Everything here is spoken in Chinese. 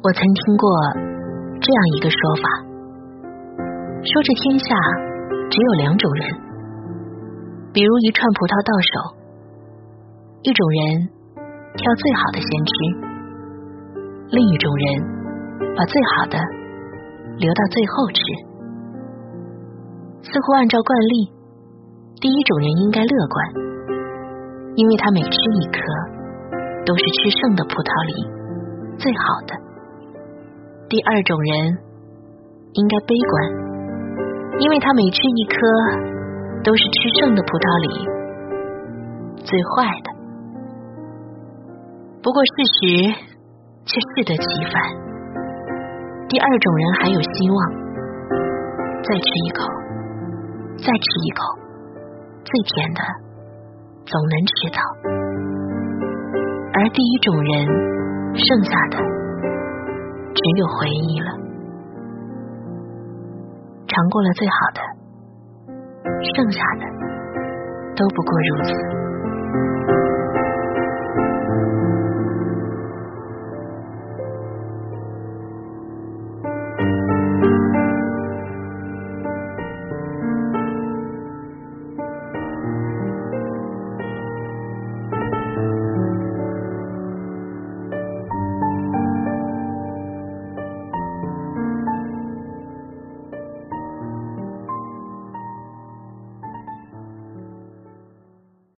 我曾听过这样一个说法，说这天下只有两种人，比如一串葡萄到手，一种人挑最好的先吃，另一种人把最好的留到最后吃。似乎按照惯例，第一种人应该乐观，因为他每吃一颗都是吃剩的葡萄里最好的。第二种人应该悲观，因为他每吃一颗都是吃剩的葡萄里最坏的。不过事实却适得其反，第二种人还有希望，再吃一口，再吃一口，最甜的。总能吃到，而第一种人剩下的。只有回忆了，尝过了最好的，剩下的都不过如此。